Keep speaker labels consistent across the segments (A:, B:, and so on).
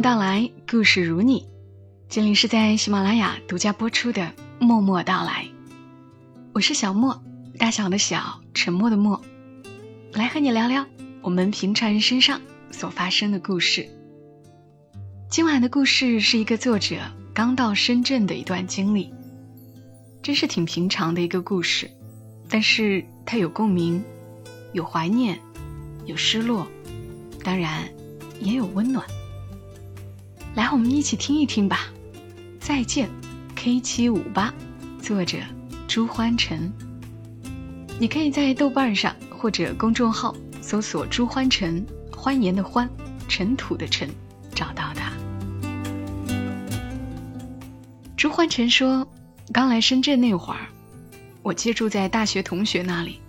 A: 到来，故事如你。这里是在喜马拉雅独家播出的《默默到来》，我是小莫，大小的小，沉默的默，来和你聊聊我们平常人身上所发生的故事。今晚的故事是一个作者刚到深圳的一段经历，真是挺平常的一个故事，但是它有共鸣，有怀念，有失落，当然也有温暖。来，我们一起听一听吧。再见，K 七五八，作者朱欢晨。你可以在豆瓣上或者公众号搜索“朱欢晨”，欢颜的欢，尘土的尘，找到他。朱欢晨说：“刚来深圳那会儿，我借住在大学同学那里。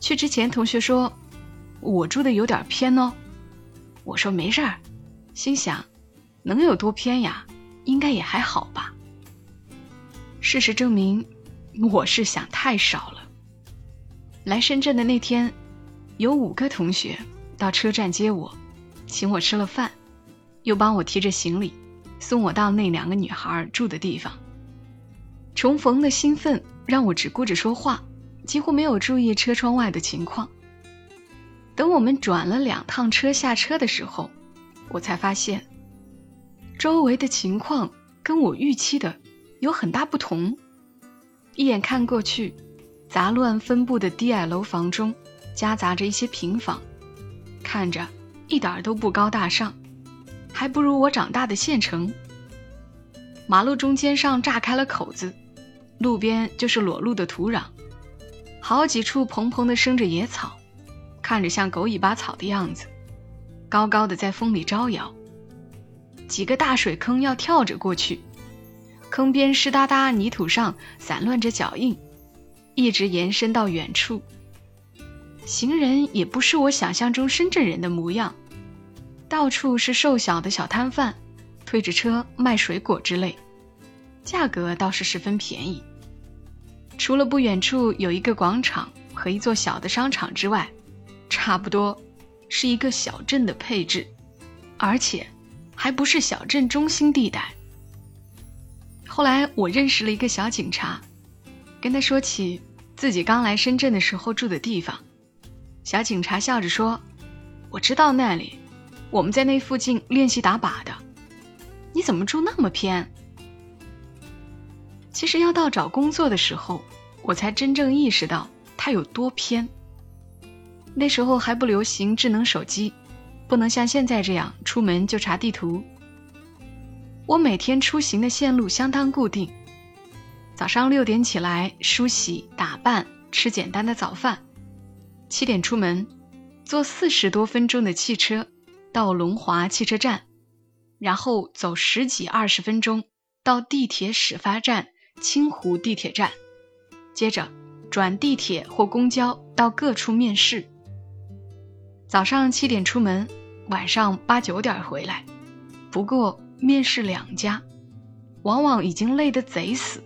A: 去之前，同学说我住的有点偏哦。我说没事儿，心想。”能有多偏呀？应该也还好吧。事实证明，我是想太少了。来深圳的那天，有五个同学到车站接我，请我吃了饭，又帮我提着行李，送我到那两个女孩住的地方。重逢的兴奋让我只顾着说话，几乎没有注意车窗外的情况。等我们转了两趟车下车的时候，我才发现。周围的情况跟我预期的有很大不同。一眼看过去，杂乱分布的低矮楼房中夹杂着一些平房，看着一点都不高大上，还不如我长大的县城。马路中间上炸开了口子，路边就是裸露的土壤，好几处蓬蓬的生着野草，看着像狗尾巴草的样子，高高的在风里招摇。几个大水坑要跳着过去，坑边湿哒哒泥土上散乱着脚印，一直延伸到远处。行人也不是我想象中深圳人的模样，到处是瘦小的小摊贩，推着车卖水果之类，价格倒是十分便宜。除了不远处有一个广场和一座小的商场之外，差不多是一个小镇的配置，而且。还不是小镇中心地带。后来我认识了一个小警察，跟他说起自己刚来深圳的时候住的地方，小警察笑着说：“我知道那里，我们在那附近练习打靶的。你怎么住那么偏？”其实要到找工作的时候，我才真正意识到它有多偏。那时候还不流行智能手机。不能像现在这样出门就查地图。我每天出行的线路相当固定：早上六点起来梳洗打扮，吃简单的早饭；七点出门，坐四十多分钟的汽车到龙华汽车站，然后走十几二十分钟到地铁始发站清湖地铁站，接着转地铁或公交到各处面试。早上七点出门，晚上八九点回来。不过面试两家，往往已经累得贼死。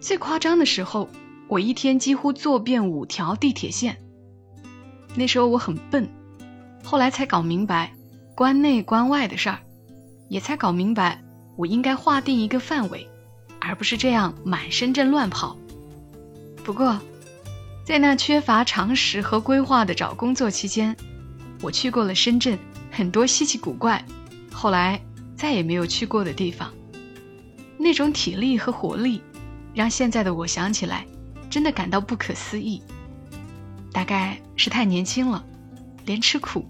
A: 最夸张的时候，我一天几乎坐遍五条地铁线。那时候我很笨，后来才搞明白关内关外的事儿，也才搞明白我应该划定一个范围，而不是这样满深圳乱跑。不过。在那缺乏常识和规划的找工作期间，我去过了深圳很多稀奇古怪，后来再也没有去过的地方。那种体力和活力，让现在的我想起来，真的感到不可思议。大概是太年轻了，连吃苦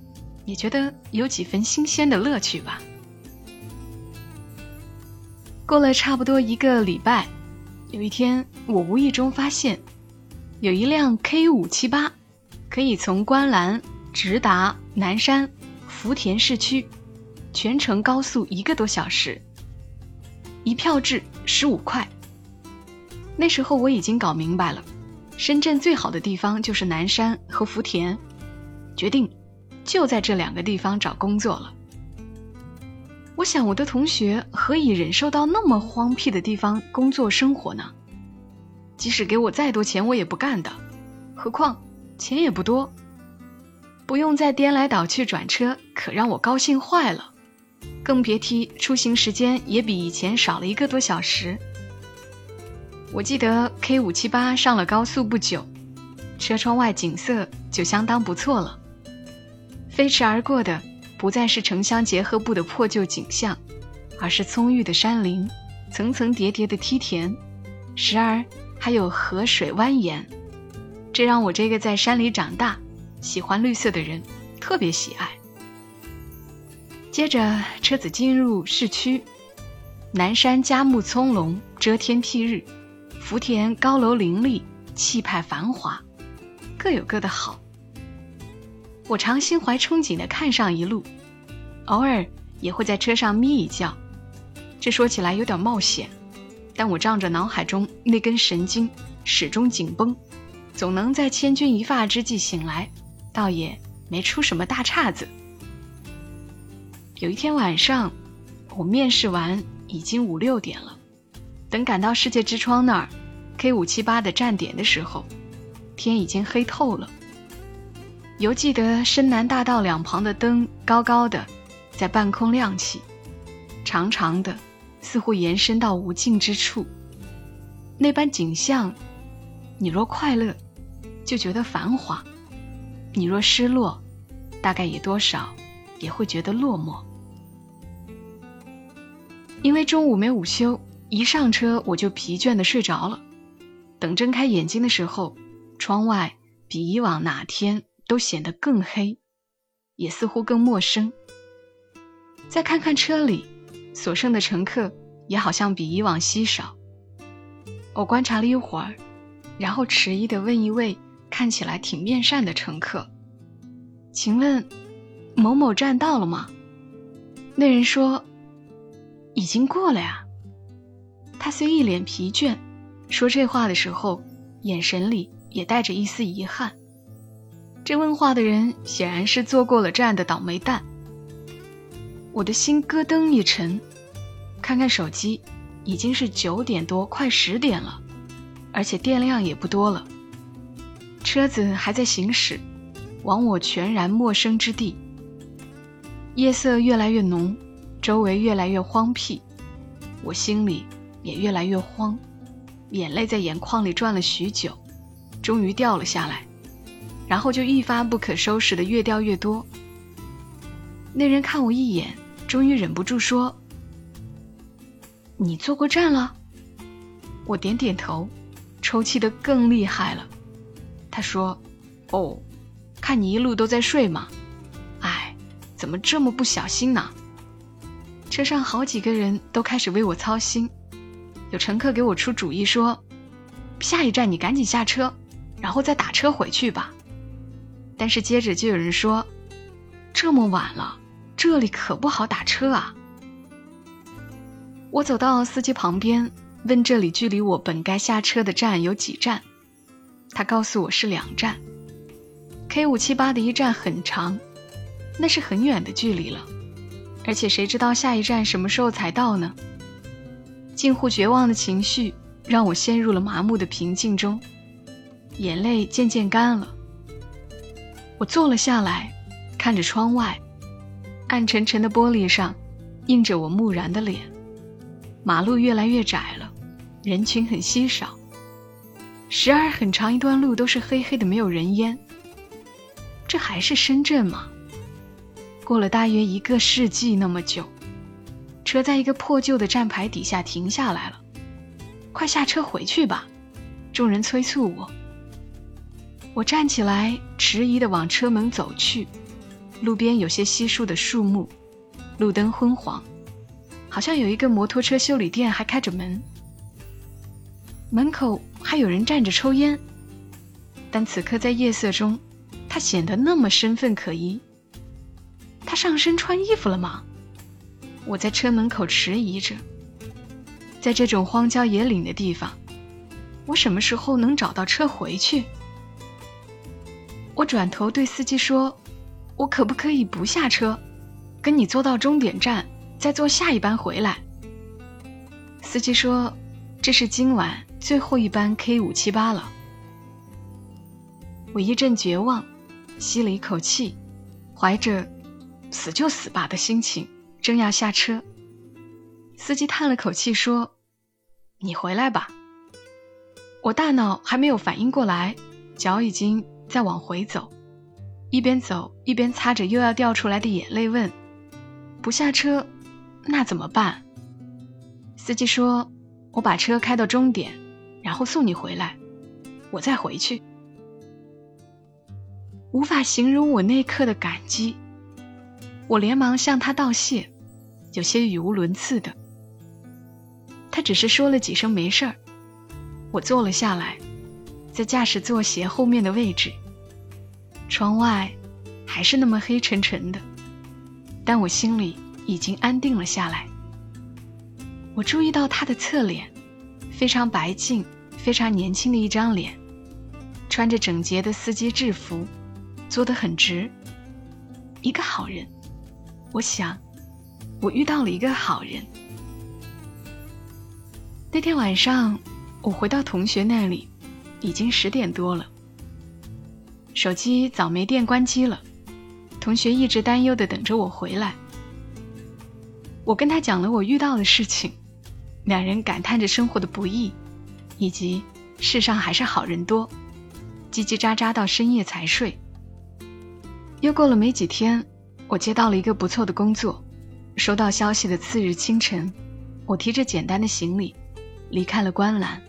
A: 也觉得有几分新鲜的乐趣吧。过了差不多一个礼拜，有一天我无意中发现。有一辆 K 五七八，可以从观澜直达南山福田市区，全程高速一个多小时，一票制十五块。那时候我已经搞明白了，深圳最好的地方就是南山和福田，决定就在这两个地方找工作了。我想我的同学何以忍受到那么荒僻的地方工作生活呢？即使给我再多钱，我也不干的。何况钱也不多，不用再颠来倒去转车，可让我高兴坏了。更别提出行时间也比以前少了一个多小时。我记得 K 五七八上了高速不久，车窗外景色就相当不错了。飞驰而过的不再是城乡结合部的破旧景象，而是葱郁的山林、层层叠叠的梯田，时而还有河水蜿蜒。这让我这个在山里长大、喜欢绿色的人特别喜爱。接着，车子进入市区，南山佳木葱茏，遮天蔽日；福田高楼林立，气派繁华，各有各的好。我常心怀憧憬地看上一路，偶尔也会在车上眯一觉。这说起来有点冒险，但我仗着脑海中那根神经始终紧绷，总能在千钧一发之际醒来，倒也没出什么大岔子。有一天晚上，我面试完已经五六点了，等赶到世界之窗那儿，K 五七八的站点的时候，天已经黑透了。犹记得深南大道两旁的灯高高的，在半空亮起，长长的，似乎延伸到无尽之处。那般景象，你若快乐，就觉得繁华；你若失落，大概也多少也会觉得落寞。因为中午没午休，一上车我就疲倦的睡着了。等睁开眼睛的时候，窗外比以往哪天。都显得更黑，也似乎更陌生。再看看车里，所剩的乘客也好像比以往稀少。我观察了一会儿，然后迟疑地问一位看起来挺面善的乘客：“请问，某某站到了吗？”那人说：“已经过了呀。”他虽一脸疲倦，说这话的时候，眼神里也带着一丝遗憾。这问话的人显然是坐过了站的倒霉蛋。我的心咯噔一沉，看看手机，已经是九点多，快十点了，而且电量也不多了。车子还在行驶，往我全然陌生之地。夜色越来越浓，周围越来越荒僻，我心里也越来越慌，眼泪在眼眶里转了许久，终于掉了下来。然后就一发不可收拾的越掉越多。那人看我一眼，终于忍不住说：“你坐过站了？”我点点头，抽泣的更厉害了。他说：“哦，看你一路都在睡嘛。哎，怎么这么不小心呢？”车上好几个人都开始为我操心，有乘客给我出主意说：“下一站你赶紧下车，然后再打车回去吧。”但是接着就有人说：“这么晚了，这里可不好打车啊。”我走到司机旁边，问这里距离我本该下车的站有几站。他告诉我是两站。K 五七八的一站很长，那是很远的距离了，而且谁知道下一站什么时候才到呢？近乎绝望的情绪让我陷入了麻木的平静中，眼泪渐渐干了。我坐了下来，看着窗外，暗沉沉的玻璃上映着我木然的脸。马路越来越窄了，人群很稀少，时而很长一段路都是黑黑的，没有人烟。这还是深圳吗？过了大约一个世纪那么久，车在一个破旧的站牌底下停下来了。快下车回去吧！众人催促我。我站起来，迟疑地往车门走去。路边有些稀疏的树木，路灯昏黄，好像有一个摩托车修理店还开着门。门口还有人站着抽烟，但此刻在夜色中，他显得那么身份可疑。他上身穿衣服了吗？我在车门口迟疑着，在这种荒郊野岭的地方，我什么时候能找到车回去？我转头对司机说：“我可不可以不下车，跟你坐到终点站，再坐下一班回来？”司机说：“这是今晚最后一班 K 五七八了。”我一阵绝望，吸了一口气，怀着“死就死吧”的心情，正要下车，司机叹了口气说：“你回来吧。”我大脑还没有反应过来，脚已经在往回走，一边走一边擦着又要掉出来的眼泪，问：“不下车，那怎么办？”司机说：“我把车开到终点，然后送你回来，我再回去。”无法形容我那刻的感激，我连忙向他道谢，有些语无伦次的。他只是说了几声没事儿。我坐了下来，在驾驶座斜后面的位置。窗外还是那么黑沉沉的，但我心里已经安定了下来。我注意到他的侧脸，非常白净、非常年轻的一张脸，穿着整洁的司机制服。坐得很直，一个好人。我想，我遇到了一个好人。那天晚上，我回到同学那里，已经十点多了。手机早没电，关机了。同学一直担忧的等着我回来。我跟他讲了我遇到的事情，两人感叹着生活的不易，以及世上还是好人多，叽叽喳喳到深夜才睡。又过了没几天，我接到了一个不错的工作。收到消息的次日清晨，我提着简单的行李离开了观澜，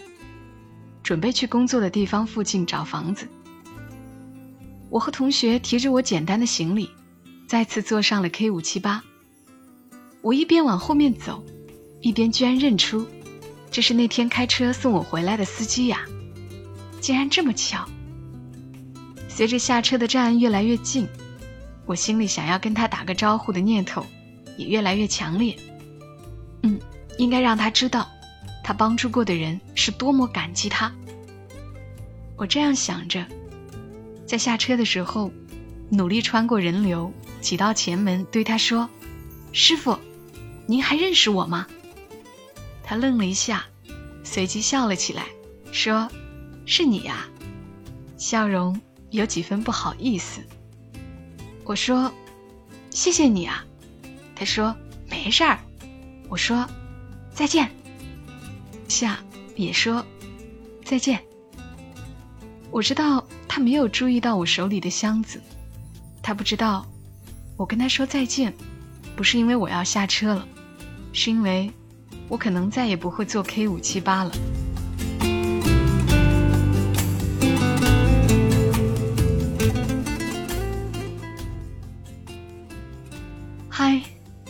A: 准备去工作的地方附近找房子。我和同学提着我简单的行李，再次坐上了 K 五七八。我一边往后面走，一边居然认出，这是那天开车送我回来的司机呀！竟然这么巧。随着下车的站越来越近。我心里想要跟他打个招呼的念头也越来越强烈。嗯，应该让他知道，他帮助过的人是多么感激他。我这样想着，在下车的时候，努力穿过人流，挤到前门，对他说：“师傅，您还认识我吗？”他愣了一下，随即笑了起来，说：“是你呀。”笑容有几分不好意思。我说：“谢谢你啊。”他说：“没事儿。”我说：“再见。”夏也说：“再见。”我知道他没有注意到我手里的箱子，他不知道我跟他说再见，不是因为我要下车了，是因为我可能再也不会坐 K 五七八了。嗨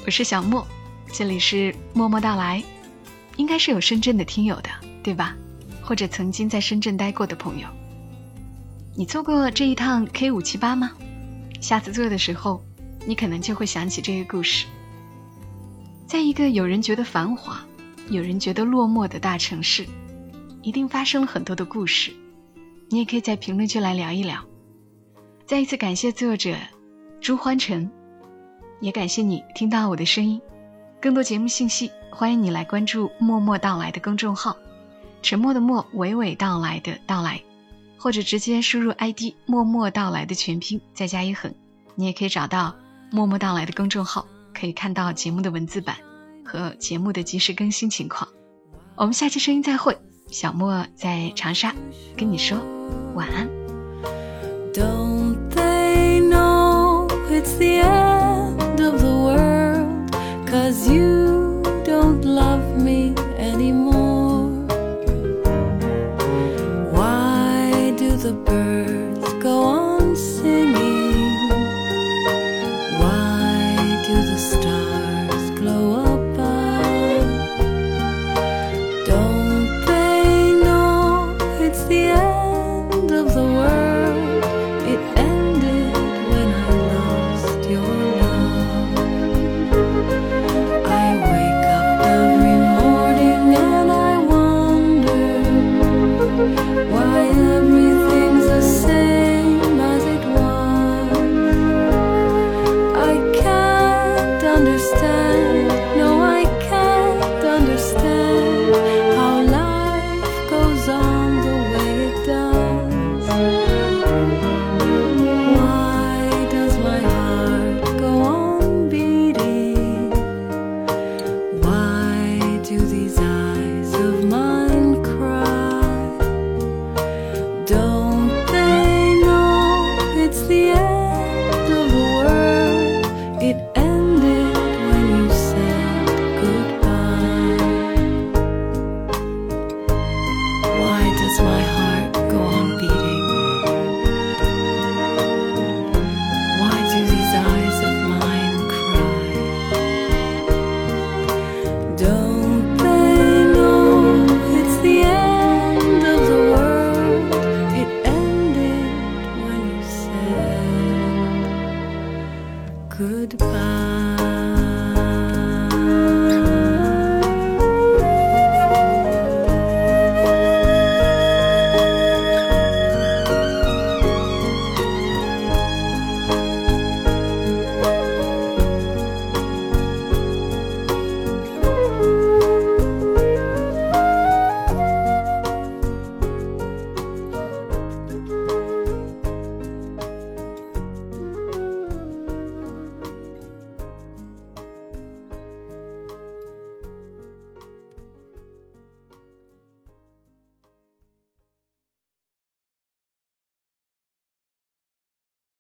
A: 我是小莫，这里是默默到来，应该是有深圳的听友的，对吧？或者曾经在深圳待过的朋友，你坐过这一趟 K 五七八吗？下次坐的时候，你可能就会想起这个故事。在一个有人觉得繁华、有人觉得落寞的大城市，一定发生了很多的故事。你也可以在评论区来聊一聊。再一次感谢作者朱欢成。也感谢你听到我的声音，更多节目信息，欢迎你来关注“默默到来”的公众号，沉默的默，娓娓道来的到来，或者直接输入 ID“ 默默到来”的全拼，再加一横，你也可以找到“默默到来”的公众号，可以看到节目的文字版和节目的及时更新情况。我们下期声音再会，小莫在长沙跟你说晚安。Don't they know it's the end? of the world? Cause you of the world.